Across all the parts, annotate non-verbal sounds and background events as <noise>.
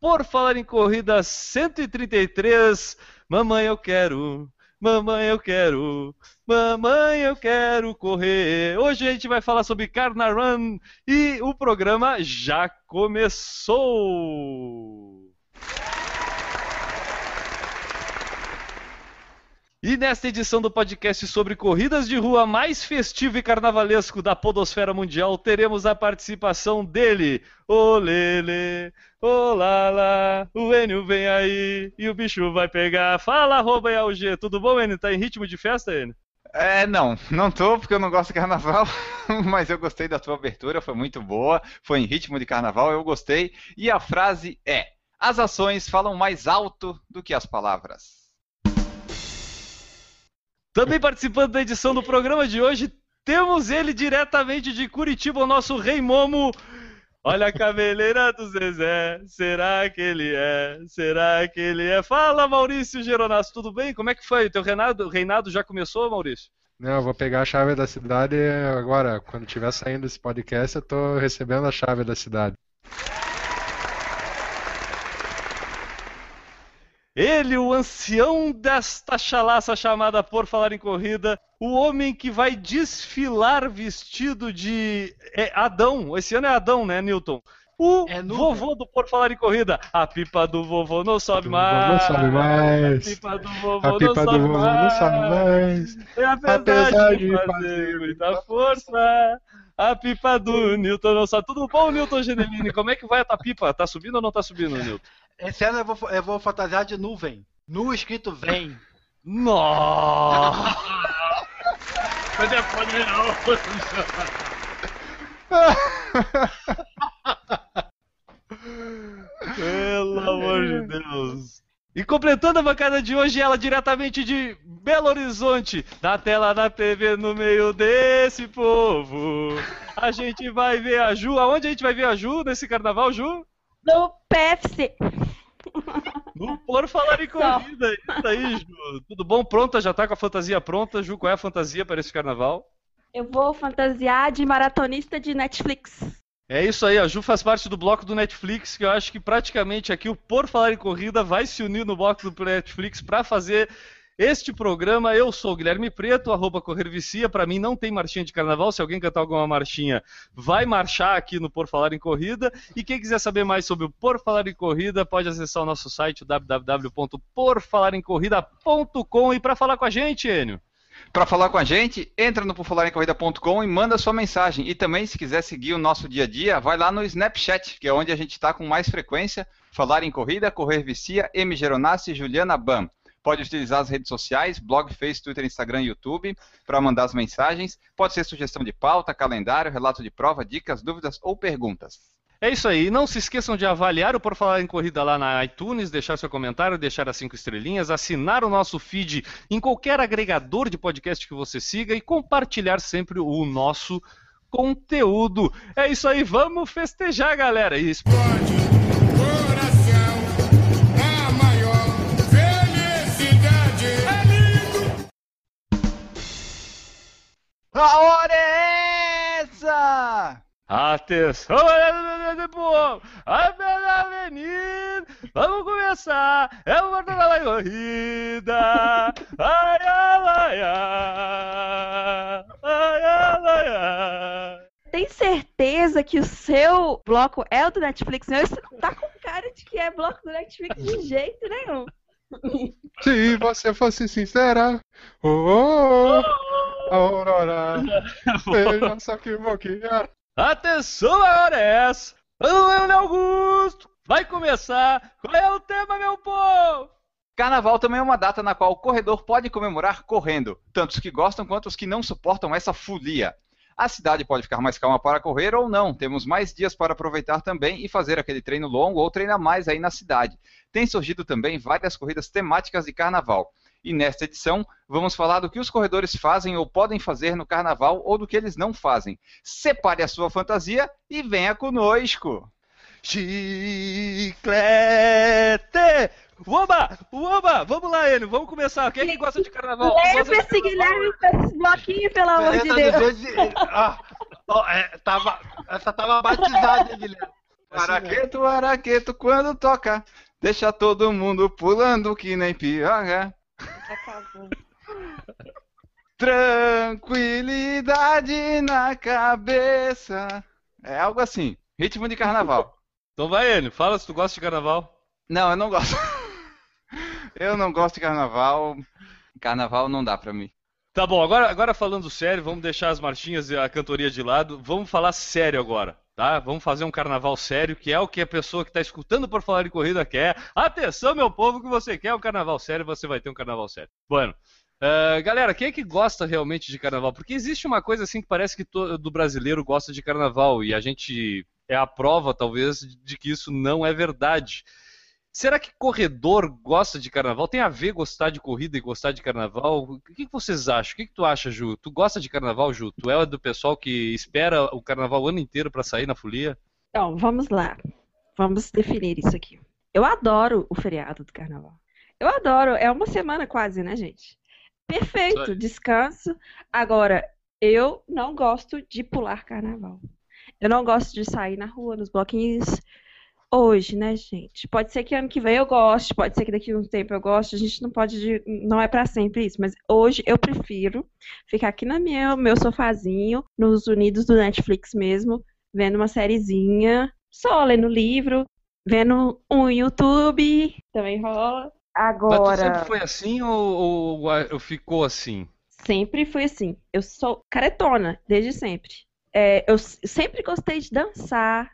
Por Falar em Corrida 133. Mamãe, eu quero, mamãe, eu quero, mamãe, eu quero correr. Hoje a gente vai falar sobre Carna Run e o programa já começou. E nesta edição do podcast sobre corridas de rua mais festivo e carnavalesco da podosfera mundial, teremos a participação dele, o Lele, o Lala, o Enio vem aí e o bicho vai pegar. Fala, arroba e AUG, tudo bom, Enio? Tá em ritmo de festa, Enio? É, não, não tô porque eu não gosto de carnaval, <laughs> mas eu gostei da tua abertura, foi muito boa, foi em ritmo de carnaval, eu gostei. E a frase é: As ações falam mais alto do que as palavras. Também participando da edição do programa de hoje, temos ele diretamente de Curitiba, o nosso Rei Momo. Olha a cabeleira do Zezé, será que ele é? Será que ele é? Fala, Maurício Geronasso, tudo bem? Como é que foi? O teu reinado, reinado já começou, Maurício? Não, eu vou pegar a chave da cidade agora. Quando estiver saindo esse podcast, eu tô recebendo a chave da cidade. Ele, o ancião desta chalaça chamada Por Falar em Corrida, o homem que vai desfilar vestido de é Adão. Esse ano é Adão, né, Newton? O É vovô do Por Falar em Corrida. A pipa do vovô não sobe Do mais. vovô não sobe mais. A pipa do vovô, A não, pipa do sobe vovô mais. não sabe mais. E apesar, Apesar de, fazer, fazer muita muita força, a pipa do Newton não sobe. Tudo bom, Newton Geneline? Como é que vai a tua pipa? Tá subindo ou não tá subindo, Newton? Esse ano eu vou, eu vou fantasiar de nuvem. Nu escrito vem. Nossa! Mas é foda não. <laughs> Pelo amor de Deus. E completando a bancada de hoje, ela diretamente de Belo Horizonte, na tela da TV, no meio desse povo. A gente vai ver a Ju. Aonde a gente vai ver a Ju nesse carnaval, Ju? No Pepsi. No Por Falar em Corrida. Isso aí, Ju. Tudo bom? Pronta? Já tá com a fantasia pronta? Ju, qual é a fantasia para esse carnaval? Eu vou fantasiar de maratonista de Netflix. É isso aí, a Ju faz parte do bloco do Netflix, que eu acho que praticamente aqui o Por Falar em Corrida vai se unir no bloco do Netflix para fazer este programa. Eu sou o Guilherme Preto, arroba Correr Vicia. Para mim não tem marchinha de carnaval, se alguém cantar alguma marchinha, vai marchar aqui no Por Falar em Corrida. E quem quiser saber mais sobre o Por Falar em Corrida, pode acessar o nosso site www.porfalaremcorrida.com e para falar com a gente, Enio. Para falar com a gente, entra no porfalarencorrida.com e manda sua mensagem. E também, se quiser seguir o nosso dia a dia, vai lá no Snapchat, que é onde a gente está com mais frequência. Falar em Corrida, Correr Vicia, M. Geronassi e Juliana Bam. Pode utilizar as redes sociais, blog, Face, Twitter, Instagram e YouTube, para mandar as mensagens. Pode ser sugestão de pauta, calendário, relato de prova, dicas, dúvidas ou perguntas. É isso aí. Não se esqueçam de avaliar o Por Falar em Corrida lá na iTunes, deixar seu comentário, deixar as cinco estrelinhas, assinar o nosso feed em qualquer agregador de podcast que você siga e compartilhar sempre o nosso conteúdo. É isso aí. Vamos festejar, galera. E Coração, a maior felicidade. É. A hora é essa! Atenção, povo! A pela avenida! Vamos começar! É o Mortal da Corrida! Ai, ai, ai, ai, ai, ai. Tem certeza que o seu bloco é o do Netflix? Não, isso não tá com cara de que é bloco do Netflix de jeito nenhum. Se você fosse sincera, oh, oh, oh, Aurora, <laughs> veja só que boquinha. Atenção, agora é essa! Leone Augusto! Vai começar! Qual é o tema, meu povo? Carnaval também é uma data na qual o corredor pode comemorar correndo, tanto os que gostam quanto os que não suportam essa folia. A cidade pode ficar mais calma para correr ou não. Temos mais dias para aproveitar também e fazer aquele treino longo ou treinar mais aí na cidade. Tem surgido também várias corridas temáticas de carnaval. E nesta edição, vamos falar do que os corredores fazem ou podem fazer no carnaval ou do que eles não fazem. Separe a sua fantasia e venha conosco! Chiclete! Uoba! Uoba! Vamos lá, Enio, vamos começar. Quem é que gosta de carnaval? Leve de esse Guilherme com esse bloquinho, pelo amor de Deus. Deus- ah, ó, é, tava, essa tava batizada, hein, Guilherme? Araqueto, araqueto, quando toca, deixa todo mundo pulando que nem Tranquilidade na cabeça. É algo assim. Ritmo de carnaval. Então vai, Enio, fala se tu gosta de carnaval. Não, eu não gosto. <laughs> Eu não gosto de carnaval. Carnaval não dá pra mim. Tá bom, agora, agora falando sério, vamos deixar as marchinhas e a cantoria de lado. Vamos falar sério agora, tá? Vamos fazer um carnaval sério, que é o que a pessoa que está escutando por falar em corrida quer. Atenção, meu povo, que você quer um carnaval sério, você vai ter um carnaval sério. Bueno, eh, galera, quem é que gosta realmente de carnaval? Porque existe uma coisa assim que parece que todo brasileiro gosta de carnaval e a gente é a prova, talvez, de que isso não é verdade. Será que corredor gosta de carnaval? Tem a ver gostar de corrida e gostar de carnaval? O que, que vocês acham? O que, que tu acha, Ju? Tu gosta de carnaval, Ju? Tu é do pessoal que espera o carnaval o ano inteiro pra sair na folia? Então, vamos lá. Vamos definir isso aqui. Eu adoro o feriado do carnaval. Eu adoro. É uma semana quase, né, gente? Perfeito, descanso. Agora, eu não gosto de pular carnaval. Eu não gosto de sair na rua, nos bloquinhos. Hoje, né, gente? Pode ser que ano que vem eu goste, pode ser que daqui a um tempo eu goste. A gente não pode, de- não é pra sempre isso. Mas hoje eu prefiro ficar aqui na minha, meu sofazinho, nos unidos do Netflix mesmo, vendo uma sériezinha, só lendo livro, vendo um YouTube, também rola. Mas tu Agora, sempre foi assim ou, ou, ou ficou assim? sempre fui assim. Eu sou caretona, desde sempre. É, eu sempre gostei de dançar,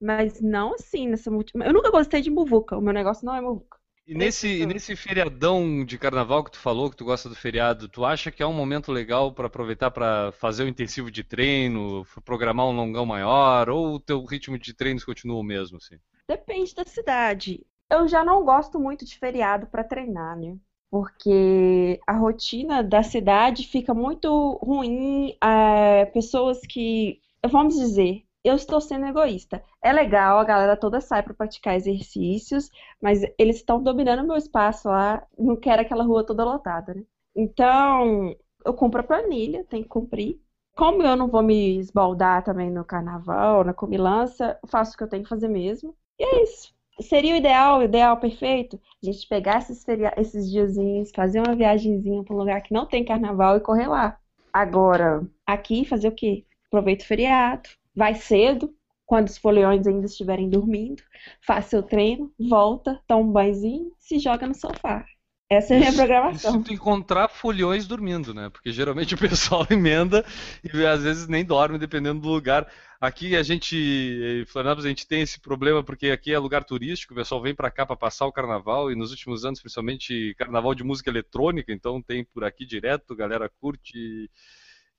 mas não assim, nessa multi... Eu nunca gostei de muvuca, o meu negócio não é muvuca. E nesse, e nesse feriadão de carnaval que tu falou, que tu gosta do feriado, tu acha que é um momento legal pra aproveitar pra fazer o intensivo de treino, programar um longão maior, ou o teu ritmo de treinos continua o mesmo, assim? Depende da cidade. Eu já não gosto muito de feriado para treinar, né? Porque a rotina da cidade fica muito ruim. é, pessoas que, vamos dizer, eu estou sendo egoísta. É legal, a galera toda sai para praticar exercícios, mas eles estão dominando o meu espaço lá. Não quero aquela rua toda lotada, né? Então, eu compro a planilha, tem que cumprir. Como eu não vou me esbaldar também no carnaval, na comilança, faço o que eu tenho que fazer mesmo. E é isso. Seria o ideal, o ideal perfeito, a gente pegar esses, esses diazinhos, fazer uma viagenzinha para um lugar que não tem carnaval e correr lá. Agora, aqui fazer o quê? Aproveita o feriado, vai cedo, quando os foliões ainda estiverem dormindo, faz seu treino, volta, toma um banhozinho, se joga no sofá. Essa é a minha E programação. se tu encontrar folhões dormindo, né? Porque geralmente o pessoal <laughs> emenda e às vezes nem dorme, dependendo do lugar. Aqui a gente, em Florianópolis, a gente tem esse problema porque aqui é lugar turístico, o pessoal vem pra cá pra passar o carnaval e nos últimos anos, principalmente carnaval de música eletrônica, então tem por aqui direto, galera curte.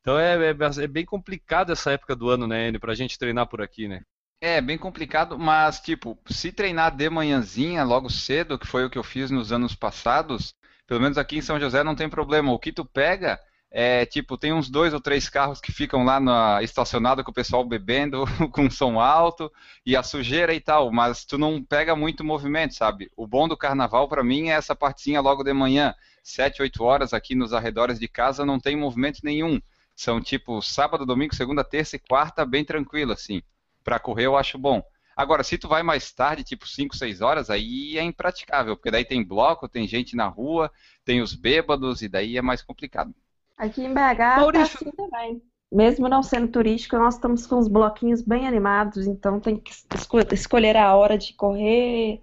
Então é, é- é bem complicado essa época do ano, né, Enio, pra gente treinar por aqui, né? É bem complicado, mas tipo, se treinar de manhãzinha, logo cedo, que foi o que eu fiz nos anos passados, pelo menos aqui em São José não tem problema. O que tu pega é tipo, tem uns dois ou três carros que ficam lá na, estacionado com o pessoal bebendo, <laughs> com som alto e a sujeira e tal, mas tu não pega muito movimento, sabe? O bom do carnaval pra mim é essa partezinha logo de manhã, sete, oito horas aqui nos arredores de casa não tem movimento nenhum. São tipo sábado, domingo, segunda, terça e quarta, bem tranquilo assim. Pra correr eu acho bom. Agora, se tu vai mais tarde, tipo 5, 6 horas, aí é impraticável, porque daí tem bloco, tem gente na rua, tem os bêbados, e daí é mais complicado. Aqui em BH tá assim também. Mesmo não sendo turístico, nós estamos com uns bloquinhos bem animados, então tem que esco- escolher a hora de correr,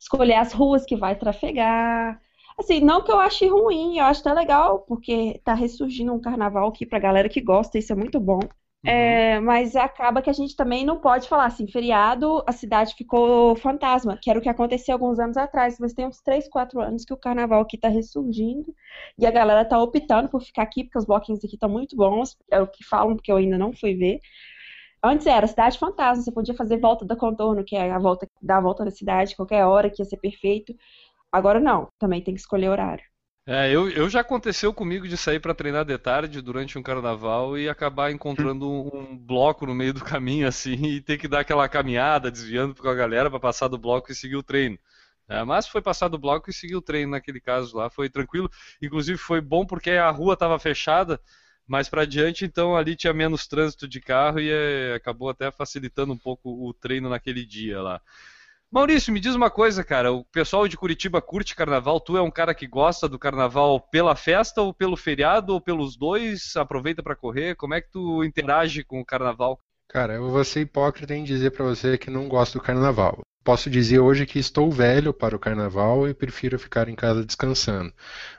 escolher as ruas que vai trafegar. Assim, não que eu ache ruim, eu acho até legal, porque tá ressurgindo um carnaval aqui pra galera que gosta, isso é muito bom. É, mas acaba que a gente também não pode falar assim, feriado, a cidade ficou fantasma, que era o que aconteceu alguns anos atrás, mas tem uns 3, 4 anos que o carnaval aqui tá ressurgindo e a galera tá optando por ficar aqui, porque os bloquinhos aqui estão muito bons, é o que falam, porque eu ainda não fui ver. Antes era cidade fantasma, você podia fazer volta da contorno, que é a volta, dar a volta da cidade qualquer hora, que ia ser perfeito. Agora não, também tem que escolher horário. É, eu, eu já aconteceu comigo de sair para treinar de tarde durante um carnaval e acabar encontrando um, um bloco no meio do caminho assim e ter que dar aquela caminhada desviando com a galera para passar do bloco e seguir o treino. É, mas foi passar do bloco e seguir o treino naquele caso lá, foi tranquilo. Inclusive foi bom porque a rua estava fechada, mais para diante, então ali tinha menos trânsito de carro e é, acabou até facilitando um pouco o treino naquele dia lá. Maurício, me diz uma coisa, cara. O pessoal de Curitiba curte carnaval. Tu é um cara que gosta do carnaval pela festa ou pelo feriado ou pelos dois? Aproveita para correr. Como é que tu interage com o carnaval? Cara, eu vou ser hipócrita em dizer para você que não gosto do carnaval. Posso dizer hoje que estou velho para o carnaval e prefiro ficar em casa descansando.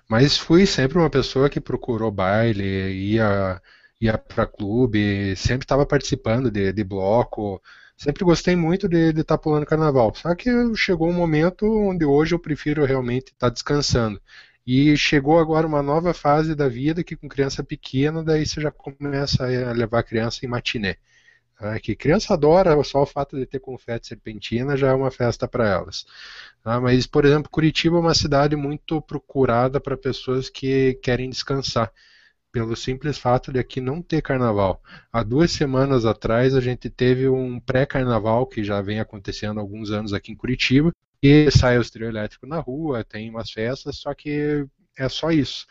Mas fui sempre uma pessoa que procurou baile, ia, ia para clube, sempre estava participando de, de bloco sempre gostei muito de estar tá pulando carnaval. Só que chegou um momento onde hoje eu prefiro realmente estar tá descansando. E chegou agora uma nova fase da vida que com criança pequena, daí você já começa a levar a criança em matiné. Tá? Que criança adora, só o fato de ter confete serpentina já é uma festa para elas. Tá? Mas, por exemplo, Curitiba é uma cidade muito procurada para pessoas que querem descansar pelo simples fato de aqui não ter carnaval. Há duas semanas atrás a gente teve um pré-carnaval que já vem acontecendo há alguns anos aqui em Curitiba, e sai o trio elétrico na rua, tem umas festas, só que é só isso.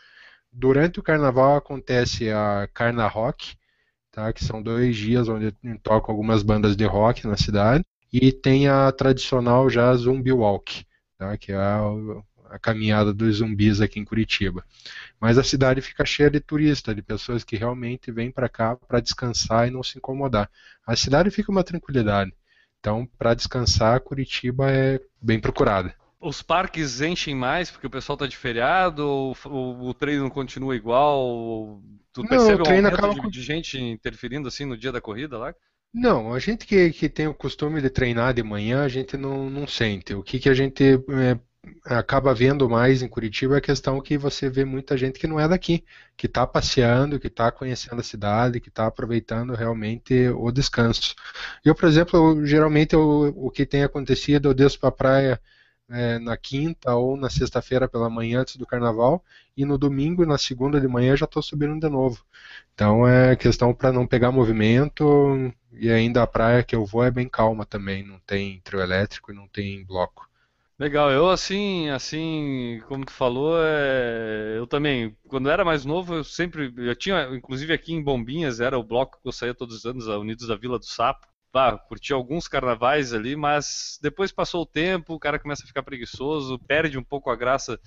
Durante o carnaval acontece a Carna Rock, tá, que são dois dias onde tocam algumas bandas de rock na cidade, e tem a tradicional já Zumbi Walk, tá, que é a caminhada dos zumbis aqui em Curitiba. Mas a cidade fica cheia de turistas, de pessoas que realmente vêm para cá para descansar e não se incomodar. A cidade fica uma tranquilidade. Então, para descansar, Curitiba é bem procurada. Os parques enchem mais porque o pessoal está de feriado ou, ou, o treino continua igual? Tu não, percebe um aumento acaba... de, de gente interferindo assim no dia da corrida lá? Não, a gente que, que tem o costume de treinar de manhã, a gente não, não sente. O que, que a gente é, acaba vendo mais em Curitiba é a questão que você vê muita gente que não é daqui, que está passeando, que está conhecendo a cidade, que está aproveitando realmente o descanso. Eu, por exemplo, eu, geralmente eu, o que tem acontecido, eu desço para a praia é, na quinta ou na sexta-feira pela manhã antes do carnaval e no domingo e na segunda de manhã já estou subindo de novo. Então é questão para não pegar movimento e ainda a praia que eu vou é bem calma também, não tem trio elétrico e não tem bloco. Legal, eu assim, assim, como tu falou, é... eu também, quando era mais novo, eu sempre, eu tinha, inclusive aqui em Bombinhas, era o bloco que eu saía todos os anos, a Unidos da Vila do Sapo. Ah, curti alguns carnavais ali, mas depois passou o tempo, o cara começa a ficar preguiçoso, perde um pouco a graça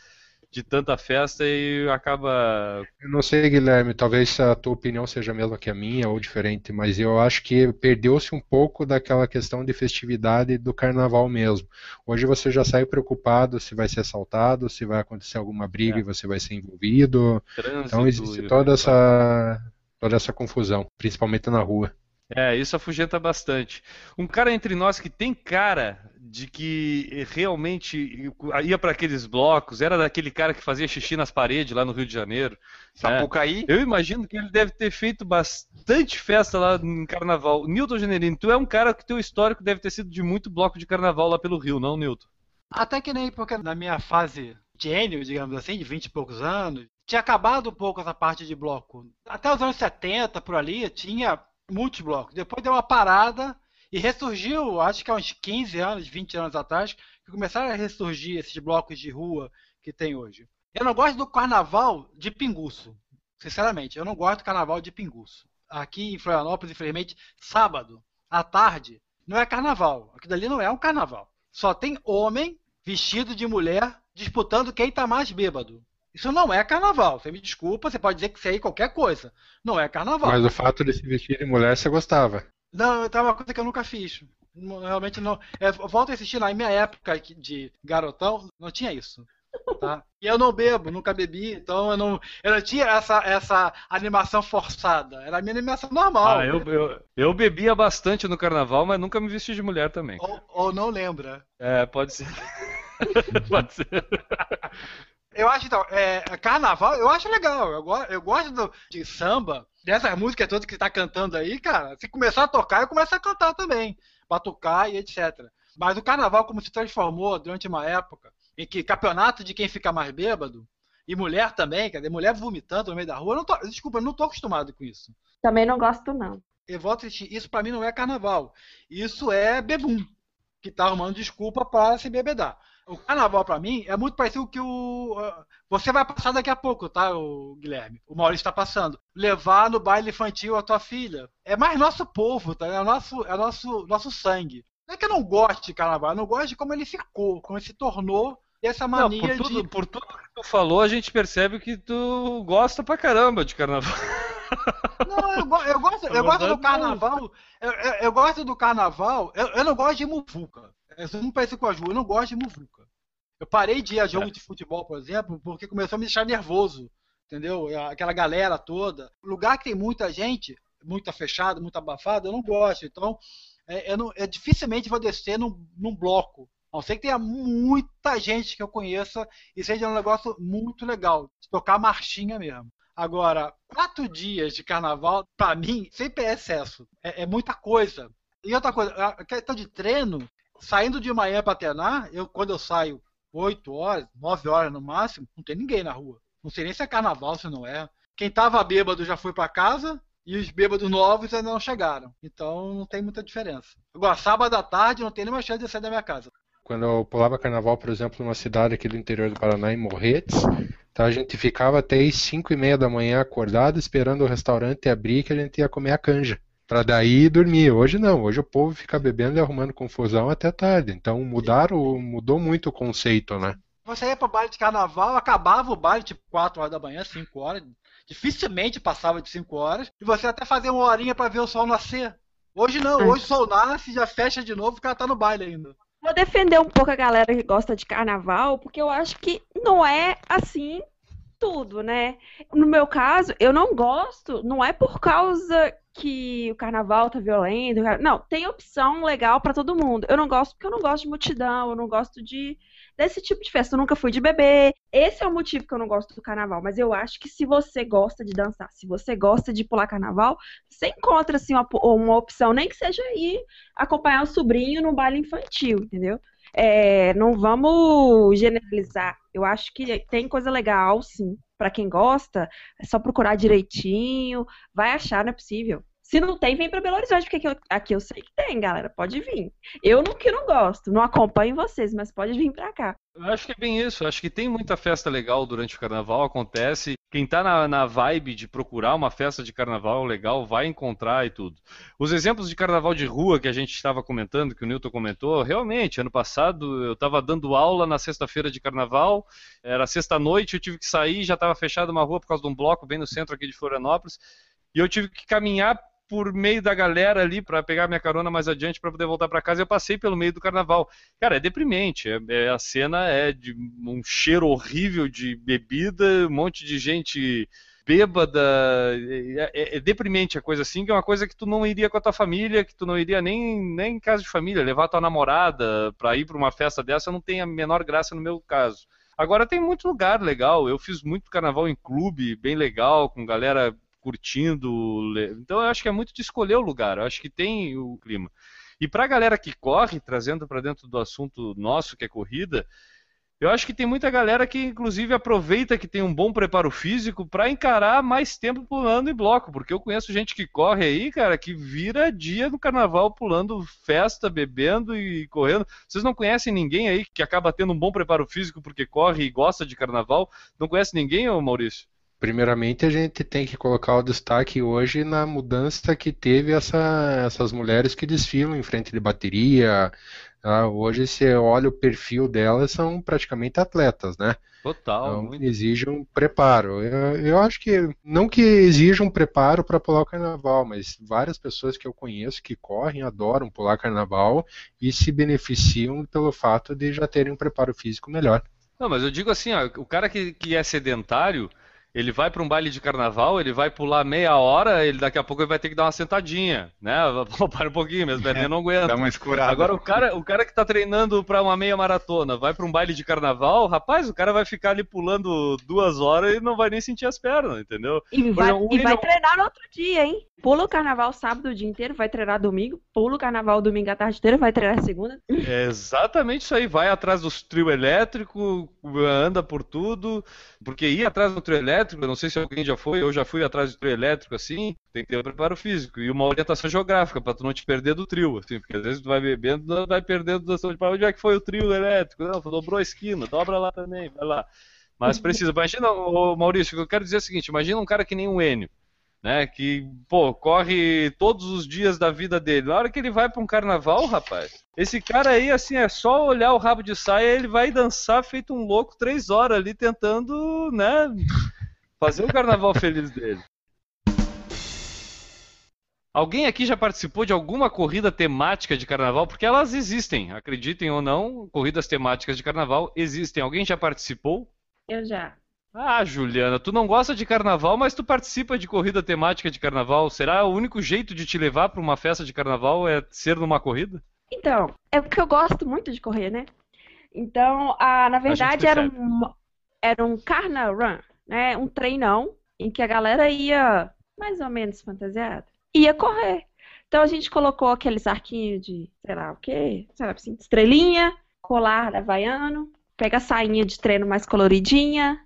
de tanta festa e acaba. Eu não sei, Guilherme, talvez a tua opinião seja a mesma que a minha ou diferente, mas eu acho que perdeu-se um pouco daquela questão de festividade do carnaval mesmo. Hoje você já sai preocupado se vai ser assaltado, se vai acontecer alguma briga é. e você vai ser envolvido. Trânsito, então existe toda essa, toda essa confusão, principalmente na rua. É, isso afugenta bastante. Um cara entre nós que tem cara de que realmente ia para aqueles blocos, era daquele cara que fazia xixi nas paredes lá no Rio de Janeiro. Sapucaí? Né? Eu imagino que ele deve ter feito bastante festa lá no carnaval. Newton Generino, tu é um cara que teu histórico deve ter sido de muito bloco de carnaval lá pelo Rio, não, Newton? Até que nem, porque na minha fase gênio, digamos assim, de 20 e poucos anos, tinha acabado um pouco essa parte de bloco. Até os anos 70, por ali, tinha multiblocos. Depois deu uma parada e ressurgiu, acho que há uns 15 anos, 20 anos atrás, que começaram a ressurgir esses blocos de rua que tem hoje. Eu não gosto do carnaval de pinguço. Sinceramente, eu não gosto do carnaval de pinguço. Aqui em Florianópolis, infelizmente, sábado, à tarde, não é carnaval. Aquilo ali não é um carnaval. Só tem homem vestido de mulher disputando quem está mais bêbado. Isso não é carnaval. Você me desculpa, você pode dizer que isso aí é qualquer coisa. Não é carnaval. Mas o fato de se vestir de mulher você gostava. Não, é uma coisa que eu nunca fiz. Realmente não. É, volto a assistir na minha época de garotão, não tinha isso. Tá? E eu não bebo, nunca bebi, então eu não, eu não tinha essa, essa animação forçada. Era a minha animação normal. Ah, eu, eu, eu bebia bastante no carnaval, mas nunca me vesti de mulher também. Ou, ou não lembra. É, pode ser. <laughs> pode ser. Então, é, carnaval, eu acho legal. Eu, go- eu gosto do- de samba, dessas músicas todas que você tá cantando aí, cara. Se começar a tocar, eu começo a cantar também. Batucar e etc. Mas o carnaval, como se transformou durante uma época em que campeonato de quem fica mais bêbado, e mulher também, quer dizer, mulher vomitando no meio da rua, não tô, desculpa, eu não tô acostumado com isso. Também não gosto, não. Eu volto a insistir, isso pra mim não é carnaval. Isso é bebum, que tá arrumando desculpa para se bebedar. O carnaval pra mim é muito parecido com o que o. ah, Você vai passar daqui a pouco, tá, o Guilherme? O Maurício tá passando. Levar no baile infantil a tua filha. É mais nosso povo, tá? É nosso, é nosso, nosso sangue. Não é que eu não gosto de carnaval, eu não gosto de como ele ficou, como ele se tornou e essa Não, mania por, tudo, de. por tudo que tu falou, a gente percebe que tu gosta pra caramba de carnaval. <laughs> Não, eu, go- eu gosto, eu gosto do carnaval. Eu, eu- eu gosto do carnaval. Eu, eu não gosto de muvuca. Eu sou muito parecido com a Ju, eu não gosto de muvuca. Eu parei de ir a jogo de futebol, por exemplo, porque começou a me deixar nervoso. Entendeu? Aquela galera toda. Lugar que tem muita gente, muita fechada, muito abafada, eu não gosto. Então, é, eu, não, eu dificilmente vou descer num, num bloco. A não ser que tenha muita gente que eu conheça e seja um negócio muito legal. De tocar marchinha mesmo. Agora, quatro dias de carnaval, pra mim, sempre é excesso. É, é muita coisa. E outra coisa, a questão de treino, saindo de manhã pra treinar, eu, quando eu saio 8 horas, 9 horas no máximo, não tem ninguém na rua. Não sei nem se é carnaval, se não é. Quem tava bêbado já foi pra casa e os bêbados novos ainda não chegaram. Então não tem muita diferença. Agora, sábado à tarde, não tem nenhuma chance de sair da minha casa. Quando eu pulava carnaval, por exemplo, numa cidade aqui do interior do Paraná, em Morretes, então a gente ficava até as 5 e meia da manhã acordado, esperando o restaurante abrir, que a gente ia comer a canja. Pra daí dormir. Hoje não, hoje o povo fica bebendo e arrumando confusão até tarde. Então mudaram, mudou muito o conceito, né? Você ia pro baile de carnaval, acabava o baile tipo 4 horas da manhã, 5 horas. Dificilmente passava de 5 horas. E você até fazia uma horinha pra ver o sol nascer. Hoje não, hoje o sol nasce, já fecha de novo e o cara tá no baile ainda. Vou defender um pouco a galera que gosta de carnaval, porque eu acho que não é assim tudo, né? No meu caso, eu não gosto, não é por causa que o carnaval tá violento, não, tem opção legal pra todo mundo. Eu não gosto porque eu não gosto de multidão, eu não gosto de desse tipo de festa, eu nunca fui de bebê. Esse é o motivo que eu não gosto do carnaval, mas eu acho que se você gosta de dançar, se você gosta de pular carnaval, você encontra assim uma, uma opção, nem que seja ir acompanhar o sobrinho no baile infantil, entendeu? É, não vamos generalizar. Eu acho que tem coisa legal, sim. Pra quem gosta, é só procurar direitinho, vai achar, não é possível. Se não tem, vem pra Belo Horizonte, porque aqui eu, aqui eu sei que tem, galera. Pode vir. Eu não que não gosto, não acompanho vocês, mas pode vir pra cá. Eu acho que é bem isso. Acho que tem muita festa legal durante o carnaval, acontece. Quem tá na, na vibe de procurar uma festa de carnaval legal vai encontrar e tudo. Os exemplos de carnaval de rua que a gente estava comentando, que o Newton comentou, realmente, ano passado eu estava dando aula na sexta-feira de carnaval, era sexta-noite, eu tive que sair, já estava fechada uma rua por causa de um bloco bem no centro aqui de Florianópolis, e eu tive que caminhar por meio da galera ali para pegar minha carona mais adiante para poder voltar para casa. Eu passei pelo meio do carnaval. Cara, é deprimente. É, é- a cena é de um cheiro horrível de bebida, um monte de gente bêbada. É, é- é deprimente a coisa assim, que é uma coisa que tu não iria com a tua família, que tu não iria nem, nem em casa de família, levar tua namorada para ir para uma festa dessa não tem a menor graça no meu caso. Agora tem muito lugar legal. Eu fiz muito carnaval em clube, bem legal, com galera curtindo. Então eu acho que é muito de escolher o lugar. Eu acho que tem o clima. E pra galera que corre, trazendo para dentro do assunto nosso, que é corrida, eu acho que tem muita galera que, inclusive, aproveita que tem um bom preparo físico para encarar mais tempo pulando em bloco, porque eu conheço gente que corre aí, cara, que vira dia no carnaval pulando festa, bebendo e correndo. Vocês não conhecem ninguém aí que acaba tendo um bom preparo físico porque corre e gosta de carnaval? Não conhece ninguém, Maurício? Primeiramente, a gente tem que colocar o destaque hoje na mudança que teve essa- essas mulheres que desfilam em frente de bateria. tá? Hoje, você olha o perfil delas, são praticamente atletas, né? Total, Então, muito. exige um preparo. Eu, eu acho que, não que exija um preparo para pular o carnaval, mas várias pessoas que eu conheço que correm, adoram pular carnaval e se beneficiam pelo fato de já terem um preparo físico melhor. Não, mas eu digo assim, ó, o cara que, que é sedentário, ele vai para um baile de carnaval, ele vai pular meia hora, ele daqui a pouco ele vai ter que dar uma sentadinha, né? <laughs> Para um pouquinho, minhas perninhas não aguentam. Dá uma escurada. Agora o cara, o cara que tá treinando para uma meia maratona, vai para um baile de carnaval, rapaz, o cara vai ficar ali pulando duas horas e não vai nem sentir as pernas, entendeu? E vai, exemplo, e vai treinar no outro dia, hein? Pula o carnaval sábado o dia inteiro, vai treinar domingo. Pula o carnaval domingo à tarde inteira, vai treinar segunda. É exatamente isso aí, vai atrás dos trio elétrico, anda por tudo, porque ir atrás do trio elétrico, eu não sei se alguém já foi, eu já fui atrás do trio elétrico assim, tem que ter um preparo físico e uma orientação geográfica para tu não te perder do trio, assim, porque às vezes tu vai bebendo, vai perdendo noção de para onde é que foi o trio elétrico, não, dobrou a esquina, dobra lá também, vai lá. Mas precisa, imagina, ô, Maurício, eu quero dizer é o seguinte, imagina um cara que nem o Enio, né, que, pô, corre todos os dias da vida dele. Na hora que ele vai para um carnaval, rapaz, esse cara aí, assim, é só olhar o rabo de saia, ele vai dançar feito um louco três horas ali tentando, né, fazer o carnaval feliz dele. Alguém aqui já participou de alguma corrida temática de carnaval? Porque elas existem, acreditem ou não, corridas temáticas de carnaval existem. Alguém já participou? Eu já. Ah, Juliana, tu não gosta de carnaval, mas tu participa de corrida temática de carnaval. Será o único jeito de te levar para uma festa de carnaval é ser numa corrida? Então, é porque eu gosto muito de correr, né? Então, a, na verdade, era um, era um Carna Run, né? Um treinão em que a galera ia mais ou menos fantasiada. Ia correr. Então a gente colocou aqueles arquinhos de, sei lá o quê, sei lá, assim, estrelinha, colar havaiano, pega a sainha de treino mais coloridinha,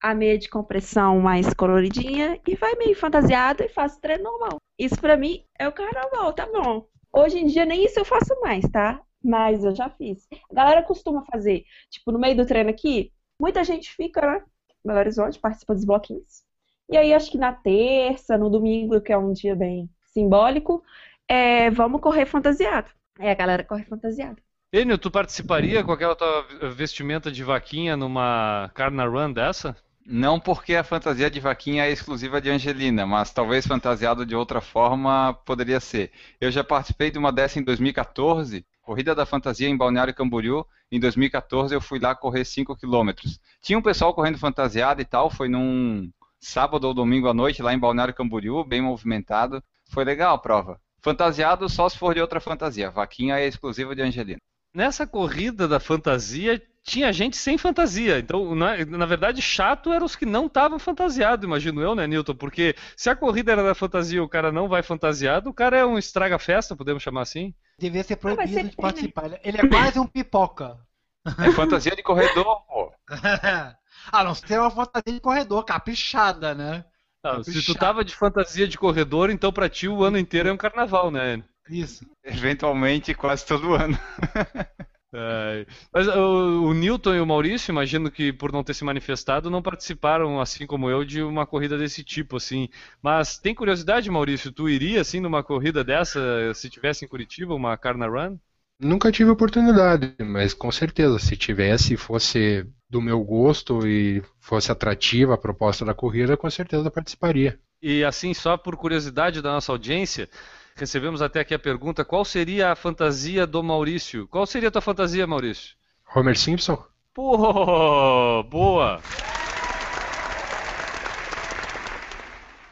a meia de compressão mais coloridinha e vai meio fantasiado e faz treino normal. Isso pra mim é o carnaval, tá bom. Hoje em dia nem isso eu faço mais, tá? Mas eu já fiz. A galera costuma fazer, tipo, no meio do treino aqui, muita gente fica, né? Belo Horizonte, participa dos bloquinhos. E aí, acho que na terça, no domingo, que é um dia bem simbólico, é, vamos correr fantasiado. Aí a galera corre fantasiada. Enio, tu participaria com aquela tua vestimenta de vaquinha numa Carna Run dessa? Não porque a fantasia de vaquinha é exclusiva de Angelina, mas talvez fantasiado de outra forma poderia ser. Eu já participei de uma dessa em 2014, Corrida da Fantasia em Balneário Camboriú. Em 2014 eu fui lá correr 5 quilômetros. Tinha um pessoal correndo fantasiado e tal, foi num sábado ou domingo à noite lá em Balneário Camboriú, bem movimentado. Foi legal a prova. Fantasiado só se for de outra fantasia. Vaquinha é exclusiva de Angelina. Nessa corrida da fantasia, tinha gente sem fantasia. Então, na, na verdade, chato eram os que não estavam fantasiados, imagino eu, né, Newton? Porque se a corrida era da fantasia e o cara não vai fantasiado, o cara é um estraga-festa, podemos chamar assim? Devia ser proibido sempre de participar. Ele- é quase um pipoca. <laughs> É fantasia de corredor, pô. <laughs> ah, não, tem uma fantasia de corredor, caprichada, né? Não, se tu tava de fantasia de corredor, então pra ti o ano inteiro é um carnaval, né? Isso. Eventualmente, quase todo ano. <laughs> É, mas o, o Newton e o Maurício, imagino que por não ter se manifestado, não participaram, assim como eu, de uma corrida desse tipo, assim. Mas tem curiosidade, Maurício? Tu iria, assim, numa corrida dessa, se tivesse em Curitiba, uma Carna Run? Nunca tive oportunidade, mas com certeza, se tivesse e fosse do meu gosto e fosse atrativa a proposta da corrida, com certeza participaria. E assim, só por curiosidade da nossa audiência, recebemos até aqui a pergunta: qual seria a fantasia do Maurício? Qual seria a tua fantasia, Maurício? Homer Simpson? Pô, boa!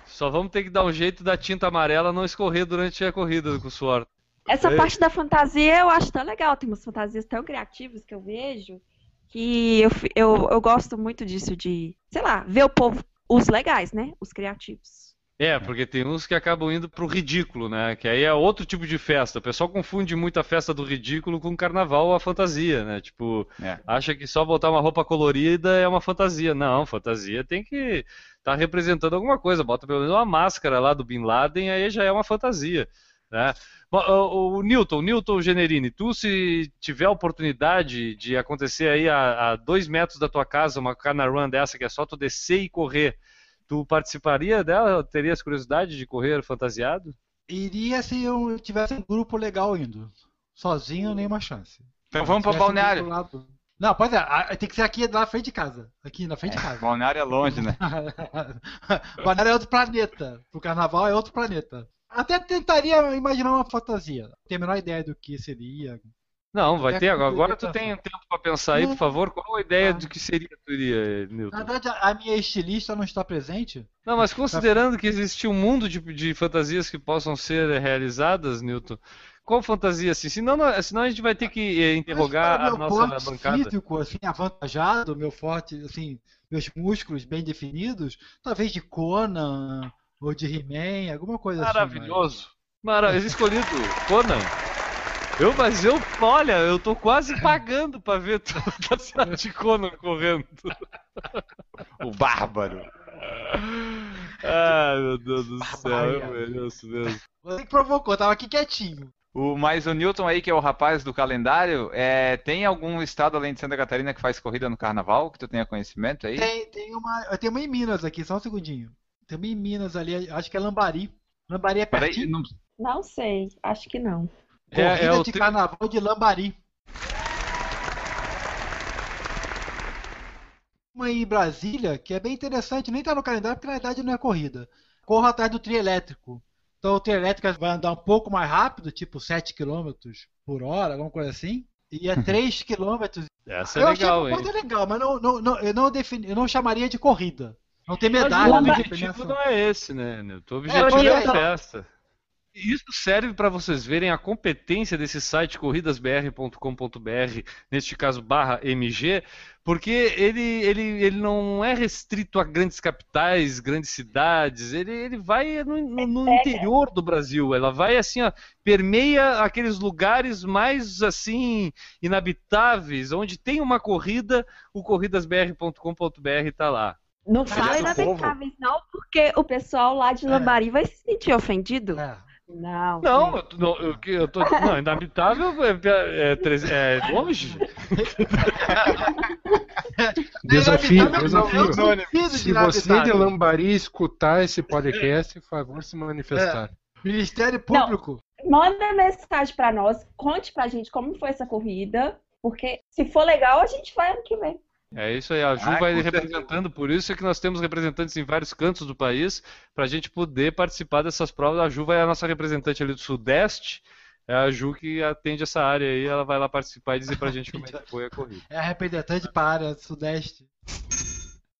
Só vamos ter que dar um jeito da tinta amarela não escorrer durante a corrida com o suor. Essa Ei. parte da fantasia eu acho tão legal. Tem umas fantasias tão criativas que eu vejo que eu, eu, eu gosto muito disso, de, sei lá, ver o povo, os legais, né? Os criativos. É, porque tem uns que acabam indo pro ridículo, né? Que aí é outro tipo de festa. O pessoal confunde muito a festa do ridículo com o carnaval ou a fantasia, né? Tipo, É. acha que só botar uma roupa colorida é uma fantasia. Não, fantasia tem que estar representando alguma coisa. Bota pelo menos uma máscara lá do Bin Laden, aí já é uma fantasia. Né? Bom, O, o Newton, Newton Generini, tu se tiver a oportunidade de acontecer aí a, a dois metros da tua casa uma Carna Run dessa, que é só tu descer e correr, tu participaria dela? Terias curiosidade de correr fantasiado? Iria se eu tivesse um grupo legal indo. Sozinho, nenhuma chance. Então vamos tivesse um balneário. lá- Não, pois é, tem que ser aqui na frente de casa. Aqui na frente de casa. Balneário é longe, né? <laughs> Balneário é outro planeta. O carnaval é outro planeta. Até tentaria imaginar uma fantasia. Não tenho a menor ideia do que seria. Não, vai Até ter agora. Agora tu tem tempo pra pensar aí, por favor. Qual a ideia Tá. do que seria iria, Na Newton? verdade, a a minha estilista não está presente. Não, mas considerando que existe um mundo de, de fantasias que possam ser realizadas, Newton, qual fantasia assim? Senão, não- senão a gente vai ter que eh, interrogar Mas a para meu nossa porte bancada. físico, assim, avantajado, meu forte, assim, meus músculos bem definidos, talvez de Conan ou de He-Man, alguma coisa assim. Maravilhoso. Maravilhoso. Escolhido Conan. Eu, mas eu, olha, eu tô quase pagando pra ver toda a cidade de Conan correndo. O bárbaro. Ai, meu Deus do céu, eu Barbaridade. mereço mesmo. Você que provocou, tava aqui quietinho. O, mas o Newton aí, que é o rapaz do calendário, é, tem algum estado além de Santa Catarina que faz corrida no carnaval, que tu tenha conhecimento aí? Tem, tem uma, tenho uma em Minas aqui, só um segundinho. Tem uma em Minas ali, acho que é Lambari. Lambari é Peraí, pertinho. não- Não sei, acho que não. É, Corrida é o de tri- carnaval de Lambari. Uma em Brasília, que é bem interessante, nem tá no calendário, porque na verdade não é corrida. Corro atrás do trio elétrico. Então o trio elétrico vai andar um pouco mais rápido, tipo 7 km por hora, alguma coisa assim. E é 3 km. Essa é eu legal, achei hein? uma coisa legal, mas não, não, não, eu, não defini, eu não chamaria de corrida. Não tem Mas medalha, o não tem objetivo não é esse, né? O objetivo pois é, é, a festa. Isso serve para vocês verem a competência desse site corridasbr.com.br, neste caso barra MG, porque ele, ele, ele não é restrito a grandes capitais, grandes cidades, ele, ele vai no, no- no interior do Brasil, ela vai assim, ó, permeia aqueles lugares mais assim inabitáveis, onde tem uma corrida, o corridasbr.com.br está lá. Não fala o inaceitáveis, não, porque o pessoal lá de É. Lambari vai se sentir ofendido. É. Não. Não, eu, tô- não, eu, eu tô. Não, inabitável é, é, é, é longe. <laughs> Desafio, Não, desafio. não, não, não, não, Se você de Lambari escutar esse podcast, por favor, se manifestar. Ministério Público. Manda mensagem pra nós, conte pra gente como foi essa corrida, porque se for legal, a gente vai ano que vem. É isso aí, a Ju Ah, vai representando, por isso é que nós temos representantes em vários cantos do país, para a gente poder participar dessas provas. A Ju vai a nossa representante ali do Sudeste, é a Ju que atende essa área aí, ela vai lá participar e dizer pra gente como é que foi a corrida. É a representante para a área sudeste.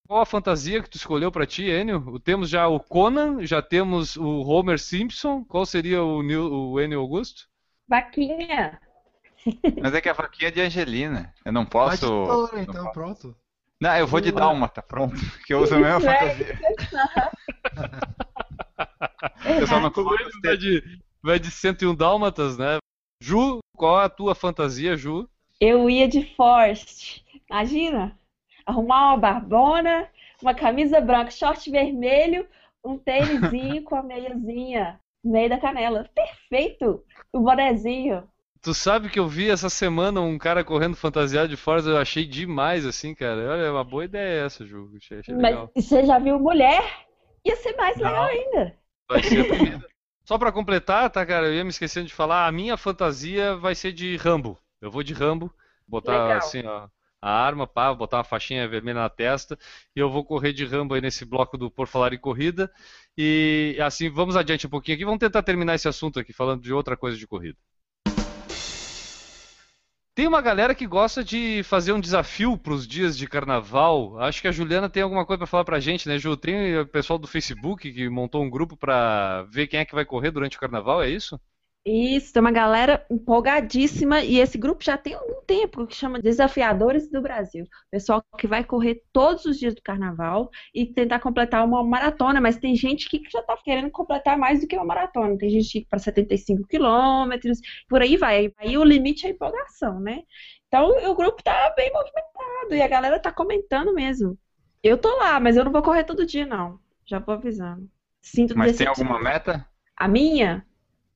Qual a fantasia que tu escolheu pra ti, Enio? Temos já o Conan, já temos o Homer Simpson, qual seria o, o Enio Augusto? Vaquinha. Mas é que a vaquinha é de Angelina. Eu não posso. não então, posso. pronto. Não, eu vou de Dálmata, pronto. Que eu uso a mesma <laughs> é. fantasia. <laughs> Eu só não Enio vai de, vai de 101 Dálmatas, né? Ju, qual a tua fantasia, Ju? Eu ia de Forst. Imagina? Arrumar uma barbona, uma camisa branca, short vermelho, um tênisinho com a meiazinha no meio da canela. Perfeito! O bonezinho. Tu sabe que eu vi essa semana um cara correndo fantasiado de Forza, eu achei demais, assim, cara. Olha, uma boa ideia essa, Ju. Achei, achei Mas legal. você já viu mulher? Ia ser mais Não. legal ainda. Vai ser a primeira. Só pra completar, tá, cara? Eu ia me esquecendo de falar, a minha fantasia vai ser de Rambo. Eu vou de Rambo, botar Legal. assim, ó, a arma, pá, botar uma faixinha vermelha na testa, e eu vou correr de Rambo aí nesse bloco do Por Falar em Corrida. E assim, vamos adiante um pouquinho aqui, vamos tentar terminar esse assunto aqui, falando de outra coisa de corrida. Tem uma galera que gosta de fazer um desafio para os dias de carnaval. Acho que a Juliana tem alguma coisa para falar pra gente, né, Ju? Tem o pessoal do Facebook que montou um grupo para ver quem é que vai correr durante o carnaval, é isso? Isso, tem uma galera empolgadíssima e esse grupo já tem algum tempo que chama Desafiadores do Brasil. Pessoal que vai correr todos os dias do carnaval e tentar completar uma maratona, mas tem gente que já tá querendo completar mais do que uma maratona. Tem gente que ir para 75 quilômetros, por aí vai. Aí o limite é a empolgação, né? Então o grupo tá bem movimentado e a galera tá comentando mesmo. Eu tô lá, mas eu não vou correr todo dia, não. Já vou avisando. Sinto Mas tem alguma meta? A minha?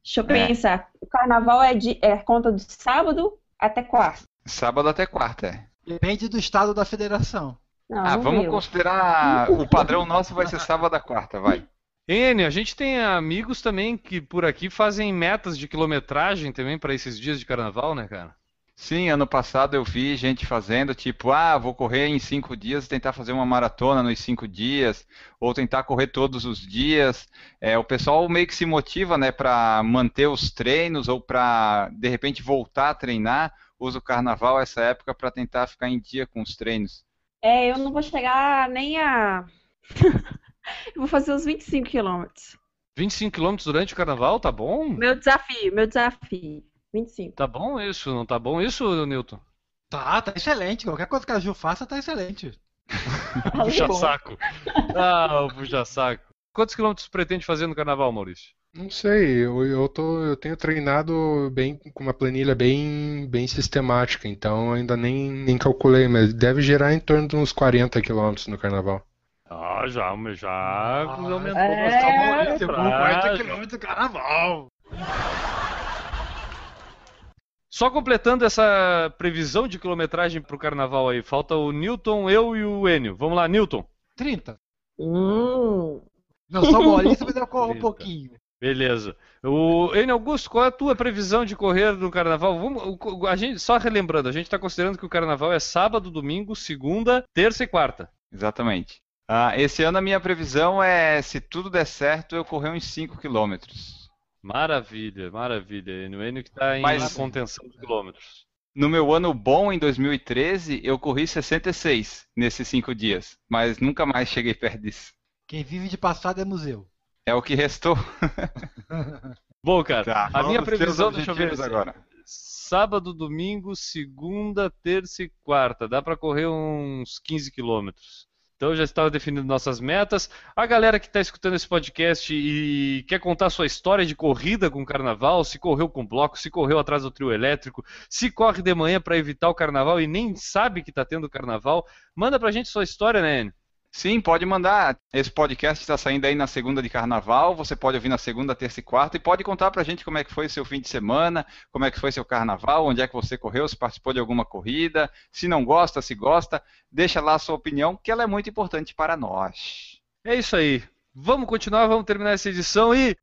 Deixa eu É. pensar. O carnaval é, de, é conta de sábado até quarta. Sábado até quarta, é. Depende do estado da federação. Não, Ah, no vamos meu. considerar. O padrão nosso vai ser sábado a quarta, vai. Enio, a gente tem amigos também que por aqui fazem metas de quilometragem também para esses dias de carnaval, né, cara? Sim, ano passado eu vi gente fazendo, tipo, ah, vou correr em cinco dias, tentar fazer uma maratona nos cinco dias, ou tentar correr todos os dias. É, o pessoal meio que se motiva, né, para manter os treinos ou para de repente voltar a treinar. usa o carnaval, essa época, para tentar ficar em dia com os treinos. É, eu não vou chegar nem a. <laughs> eu vou fazer uns 25 quilômetros. 25 quilômetros durante o carnaval, tá bom? Meu desafio, meu desafio. 25. Tá bom isso, não tá bom isso, Newton? Tá, tá excelente. Qualquer coisa que a Ju faça tá excelente. <laughs> Puxa saco. <laughs> Ah, puxa saco. Quantos quilômetros pretende fazer no carnaval, Maurício? Não sei, eu, eu, tô, eu tenho treinado bem com uma planilha bem, bem sistemática, então ainda nem, nem calculei, mas deve gerar em torno de uns 40 quilômetros no carnaval. Ah, já, já Ah, aumentou é, bastante. Pra- com 40 km do carnaval. Só completando essa previsão de quilometragem pro carnaval aí, falta o Newton, eu e o Enio. Vamos lá, Newton. 30. Hum. Não sou molista, mas eu corro um 30. pouquinho. Beleza. O Enio Augusto, qual é a tua previsão de correr no carnaval? Vamos, o- a gente, só relembrando, a gente está considerando que o carnaval é sábado, domingo, segunda, terça e quarta. Exatamente. Ah, esse ano a minha previsão é, se tudo der certo, eu correr uns 5 quilômetros. Maravilha, maravilha. Enio, Enio que está em Mas- contenção de quilômetros. No meu ano bom, em 2013, eu corri 66 nesses 5 dias, mas nunca mais cheguei perto disso. Quem vive de passado é museu. É o que restou. <laughs> Bom, cara, Tá, a minha previsão, deixa eu ver. objetivos agora. Sábado, domingo, segunda, terça e quarta. Dá para correr uns 15 quilômetros. Então já estava definindo nossas metas. A galera que está escutando esse podcast e quer contar sua história de corrida com o carnaval, se correu com bloco, se correu atrás do trio elétrico, se corre de manhã para evitar o carnaval e nem sabe que está tendo carnaval, manda pra gente sua história, né, Enio? Sim, pode mandar. Esse podcast está saindo aí na segunda de carnaval. Você pode ouvir na segunda, terça e quarta e pode contar pra gente como é que foi seu fim de semana, como é que foi seu carnaval, onde é que você correu, se participou de alguma corrida, se não gosta, se gosta, deixa lá a sua opinião, que ela é muito importante para nós. É isso aí. Vamos continuar, vamos terminar essa edição e.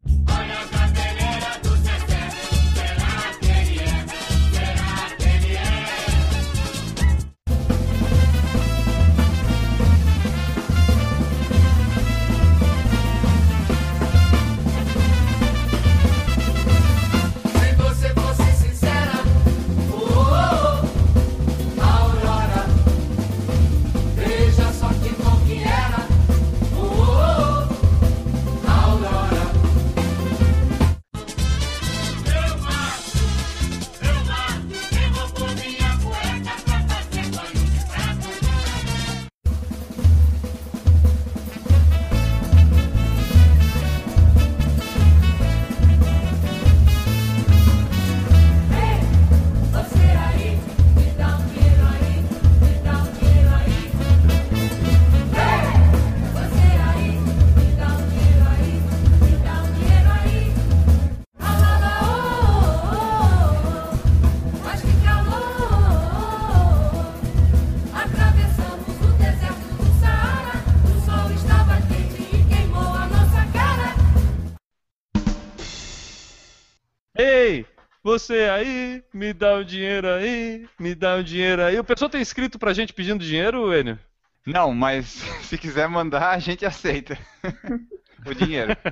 você aí, me dá um dinheiro aí, me dá um dinheiro aí. O pessoal tem escrito pra gente pedindo dinheiro, Enio? Não, mas <laughs> se quiser mandar, a gente aceita <laughs> o dinheiro. <laughs>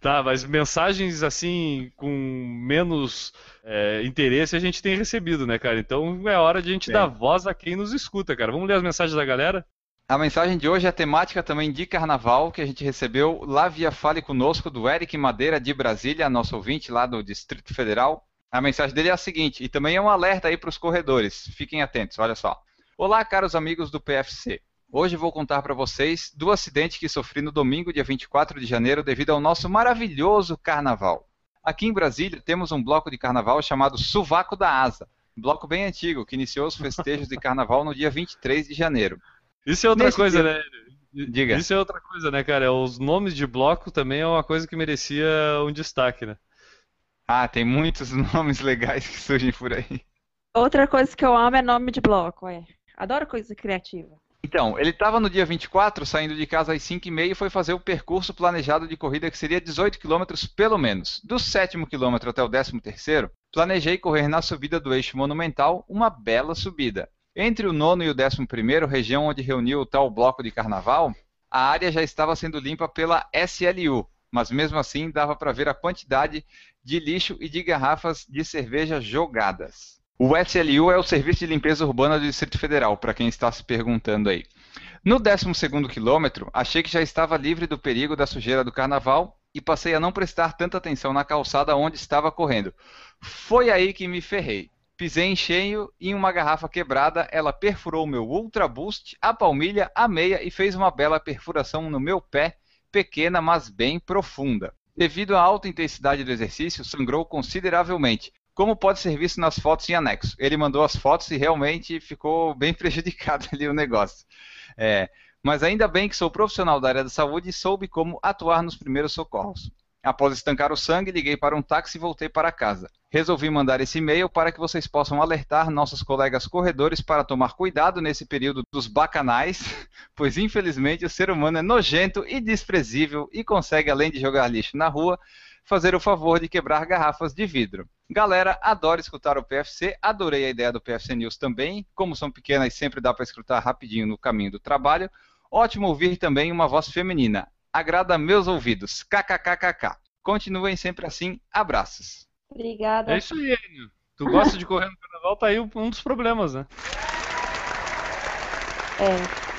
Tá, mas mensagens assim, com menos é, interesse a gente tem recebido, né, cara? Então é hora de a gente dar voz a quem nos escuta, cara. Vamos ler as mensagens da galera? A mensagem de hoje é a temática também de carnaval que a gente recebeu lá via Fale Conosco do Eric Madeira de Brasília, nosso ouvinte lá do Distrito Federal. A mensagem dele é a seguinte, e também é um alerta aí para os corredores, fiquem atentos, olha só. Olá, caros amigos do PFC. Hoje vou contar para vocês do acidente que sofri no domingo, dia 24 de janeiro, devido ao nosso maravilhoso carnaval. Aqui em Brasília temos um bloco de carnaval chamado Suvaco da Asa, um bloco bem antigo que iniciou os festejos de carnaval no dia 23 de janeiro. Isso é outra Nesse coisa, dia- né? Diga. Isso é outra coisa, né, cara? Os nomes de bloco também é uma coisa que merecia um destaque, né? Ah, tem muitos <laughs> nomes legais que surgem por aí. Outra coisa que eu amo é nome de bloco, é. Adoro coisa criativa. Então, ele estava no dia 24, saindo de casa às 5h30 e foi fazer o percurso planejado de corrida que seria 18 km pelo menos. Do sétimo quilômetro até o 13º, planejei correr na subida do eixo monumental, uma bela subida. Entre o nono e o décimo primeiro, região onde reuniu o tal bloco de carnaval, a área já estava sendo limpa pela SLU, mas mesmo assim dava para ver a quantidade de lixo e de garrafas de cerveja jogadas. O SLU é o Serviço de Limpeza Urbana do Distrito Federal, para quem está se perguntando aí. No 12º quilômetro, achei que já estava livre do perigo da sujeira do carnaval e passei a não prestar tanta atenção na calçada onde estava correndo. Foi aí que me ferrei. Pisei em cheio e em uma garrafa quebrada, ela perfurou meu Ultra Boost, a palmilha, a meia e fez uma bela perfuração no meu pé, pequena mas bem profunda. Devido à alta intensidade do exercício, sangrou consideravelmente, como pode ser visto nas fotos em anexo. Ele mandou as fotos e realmente ficou bem <laughs> prejudicado ali o negócio. É, mas ainda bem que sou profissional da área da saúde e soube como atuar nos primeiros socorros. Após estancar o sangue, liguei para um táxi e voltei para casa. Resolvi mandar esse e-mail para que vocês possam alertar nossos colegas corredores para tomar cuidado nesse período dos bacanais, <laughs> pois infelizmente o ser humano é nojento e desprezível e consegue, além de jogar lixo na rua, fazer o favor de quebrar garrafas de vidro. Galera, adoro escutar o PFC, adorei a ideia do PFC News também, como são pequenas sempre dá para escutar rapidinho no caminho do trabalho. Ótimo ouvir também uma voz feminina. Agrada meus ouvidos. KKKKK. Continuem sempre assim. Abraços. Obrigada. É isso aí, Enio. Tu gosta de correr no carnaval, tá aí um dos problemas, né? É.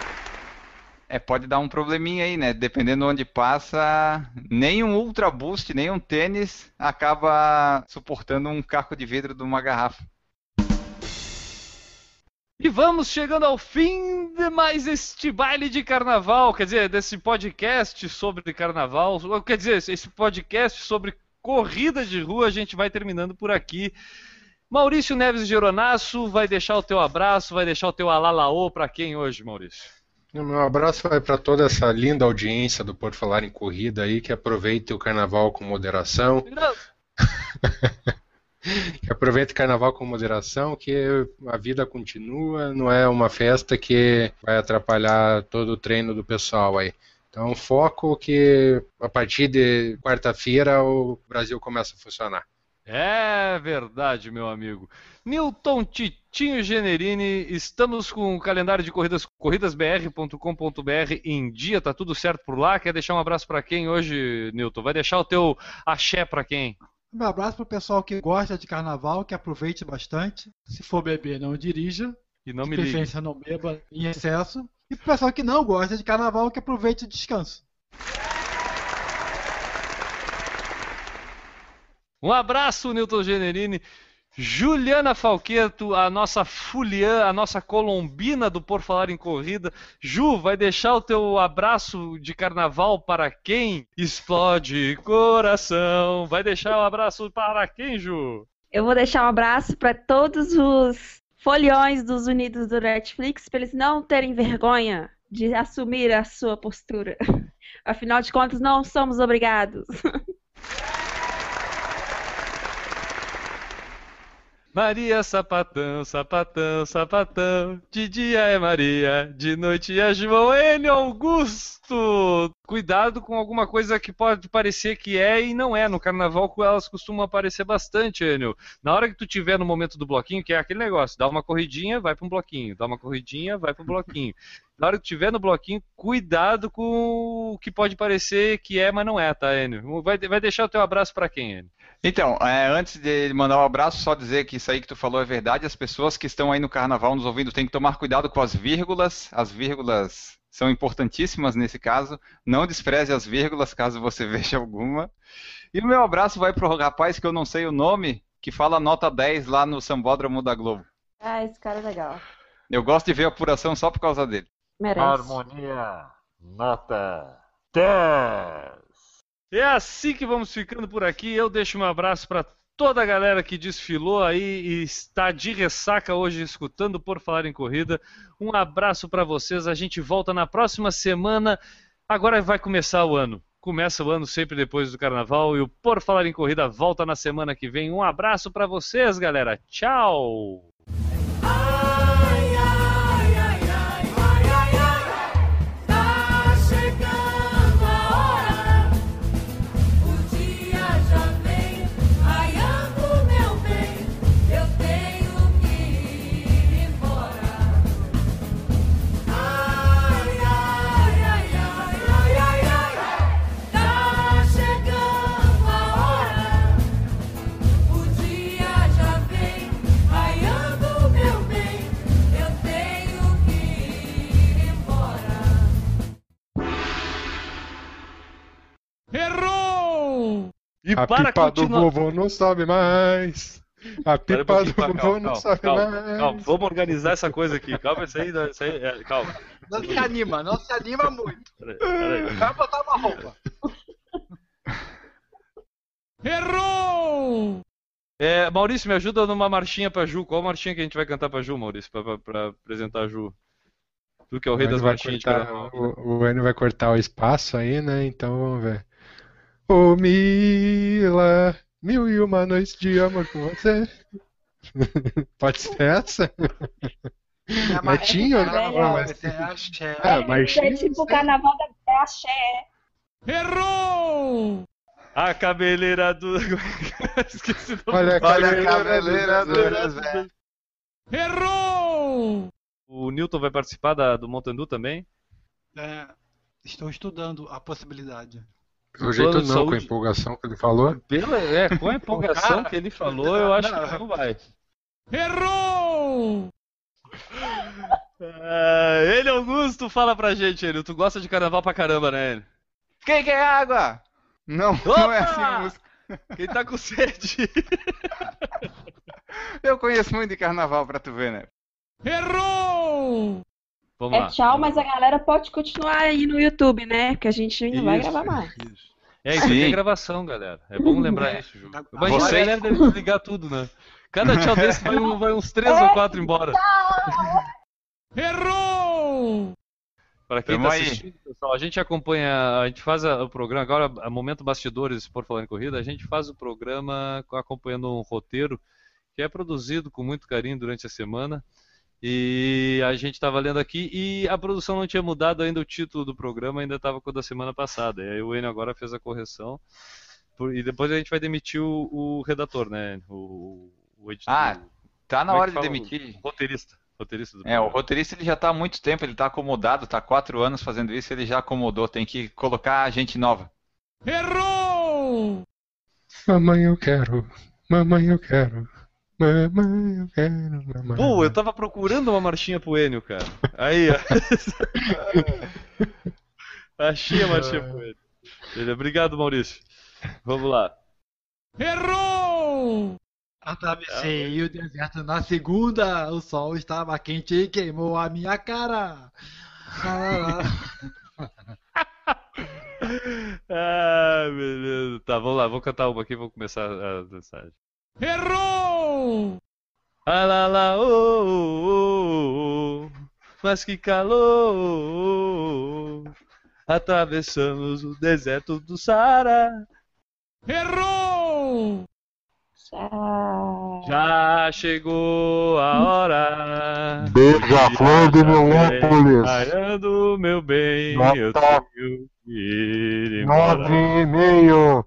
É, pode dar um probleminha aí, né? Dependendo onde passa, nem um Ultra Boost, nem um tênis acaba suportando um caco de vidro de uma garrafa. E vamos chegando ao fim de mais este baile de carnaval, quer dizer, desse podcast sobre carnaval, quer dizer, esse podcast sobre corrida de rua, a gente vai terminando por aqui. Maurício Neves Geronasso, vai deixar o teu abraço, vai deixar o teu alalaô para quem hoje, Maurício? O meu abraço vai para toda essa linda audiência do Por Falar em Corrida aí, que aproveite o carnaval com moderação. <laughs> <laughs> que aproveite o carnaval com moderação, que a vida continua, não é uma festa que vai atrapalhar todo o treino do pessoal aí. Então, foco que a partir de quarta-feira o Brasil começa a funcionar. É verdade, meu amigo. Newton Titinho Generini, estamos com o calendário de corridas, corridasbr.com.br em dia, tá tudo certo por lá? Quer deixar um abraço para quem hoje, Newton? Vai deixar o teu axé para quem? Um abraço pro pessoal que gosta de carnaval, que aproveite bastante. Se for beber, não dirija. E não de me ligue. preferência, não beba em excesso. E pro pessoal que não gosta de carnaval, que aproveite o descanso. Um abraço, Newton Generini. Juliana Falqueto, a nossa Fulian, a nossa colombina do Por Falar em Corrida. Ju, vai deixar o teu abraço de carnaval para quem? Explode coração. Vai deixar o abraço para quem, Ju? Eu vou deixar um abraço para todos os foliões dos Unidos do Netflix, para eles não terem vergonha de assumir a sua postura. <laughs> Afinal de contas, não somos obrigados. <laughs> Maria Sapatão, sapatão, sapatão. De dia é Maria, de noite é João N. Augusto. Cuidado com alguma coisa que pode parecer que é e não é. No carnaval elas costumam aparecer bastante, Enio. Na hora que tu tiver no momento do bloquinho, que é aquele negócio, dá uma corridinha, vai para um bloquinho, dá uma corridinha, vai para um bloquinho. Na hora que tiver no bloquinho, cuidado com o que pode parecer que é, mas não é, tá, Enio? Vai, vai deixar o teu abraço para quem, Enio? Então, é, antes de mandar um abraço, só dizer que isso aí que tu falou é verdade. As pessoas que estão aí no carnaval nos ouvindo têm que tomar cuidado com as vírgulas. As vírgulas são importantíssimas nesse caso. Não despreze as vírgulas caso você <laughs> veja alguma. E o meu abraço vai pro rapaz que eu não sei o nome, que fala nota 10 lá no Sambódromo da Globo. Ah, esse cara é legal. Eu gosto de ver a apuração só por causa dele. Merece. Harmonia, nota 10. É assim que vamos ficando por aqui. Eu deixo um abraço para toda a galera que desfilou aí e está de ressaca hoje escutando por falar em corrida. Um abraço para vocês. A gente volta na próxima semana. Agora vai começar o ano. Começa o ano sempre depois do carnaval e o Por Falar em Corrida volta na semana que vem. Um abraço para vocês, galera. Tchau. A para pipa do continuar. vovô não sobe mais. A pipa do vovô calma, não calma, sobe calma, mais. calma. Vamos organizar essa coisa aqui. Calma, isso aí. Isso aí é, calma. Não se anima, não se anima muito. Peraí, peraí. Vai botar uma roupa. É, Maurício, me ajuda numa marchinha pra Ju. Qual marchinha que a gente vai cantar pra Ju, Maurício? Pra, pra- pra apresentar a Ju. Tu que é o rei Enio das marchinhas de cortar- carnaval. o, o Enio vai cortar o espaço aí, né? Então vamos ver. Ô Mila, mil e uma noites de amor com você. <laughs> Pode ser essa? É Martinho, marchinha, né? não, Mas- é axé. Ah, É, marchinha, é tipo o carnaval da é axé. A cabeleira do. <laughs> Esqueci o nome. Olha a Olha a cabeleira do- do Zé. O Newton vai participar da- do Montandu também? É, estou estudando a possibilidade. Pelo jeito não, com a saúde. empolgação que ele falou. Pela, é, com a empolgação Cara, <laughs> que ele falou, eu acho não. que não vai. Errou! Ah, ele Augusto, fala pra gente, ele. Tu gosta de carnaval pra caramba, né, ele? Quem quer água? Não, não é Opa! assim a música. Quem tá com sede? Eu conheço muito de carnaval pra tu ver, né? Vamos É lá. tchau, mas a galera pode continuar aí no YouTube, né? Que a gente ainda vai gravar mais. isso. É, isso aqui é Sim. gravação, galera. É bom lembrar isso, Ju. Imagina, Você- a galera deve desligar tudo, né? Cada tchau desse vai, vai uns três ou quatro embora. Para quem está assistindo, pessoal, a gente acompanha, a gente faz a- o programa agora, a momento bastidores por falar em corrida, a gente faz o programa acompanhando um roteiro que é produzido com muito carinho durante a semana. E a gente estava lendo aqui e a produção não tinha mudado ainda o título do programa, ainda estava com o da semana passada. E aí o Enio agora fez a correção. por- e depois a gente vai demitir o, o redator, né? O, o editor. Ah, Tá na como é hora que de fala? demitir. O roteirista. Roteirista do É, o programa. roteirista ele já tá há muito tempo, ele tá acomodado, tá há quatro anos fazendo isso, ele já acomodou, tem que colocar gente nova. Mamãe, eu quero. Mamãe, eu quero. Mamãe, eu quero. Mamãe. Pô, eu tava procurando uma marchinha pro Enio, cara. Aí, ó. <laughs> Achei a marchinha pro Enio. Beleza, Obrigado, Maurício. Vamos lá. Atravessei o deserto na segunda, o sol estava quente e queimou a minha cara. <laughs> Ah, beleza. Tá, vamos lá, vou cantar uma aqui e vou começar a mensagem. Errou! Ah lá lá, oh, oh, oh, oh, mas que calor! Atravessamos o deserto do Saara. Tchau. Já chegou a hora. Beija-flor de Milópolis. Raiando, meu bem, Nota eu tenho que ir Nove e meio.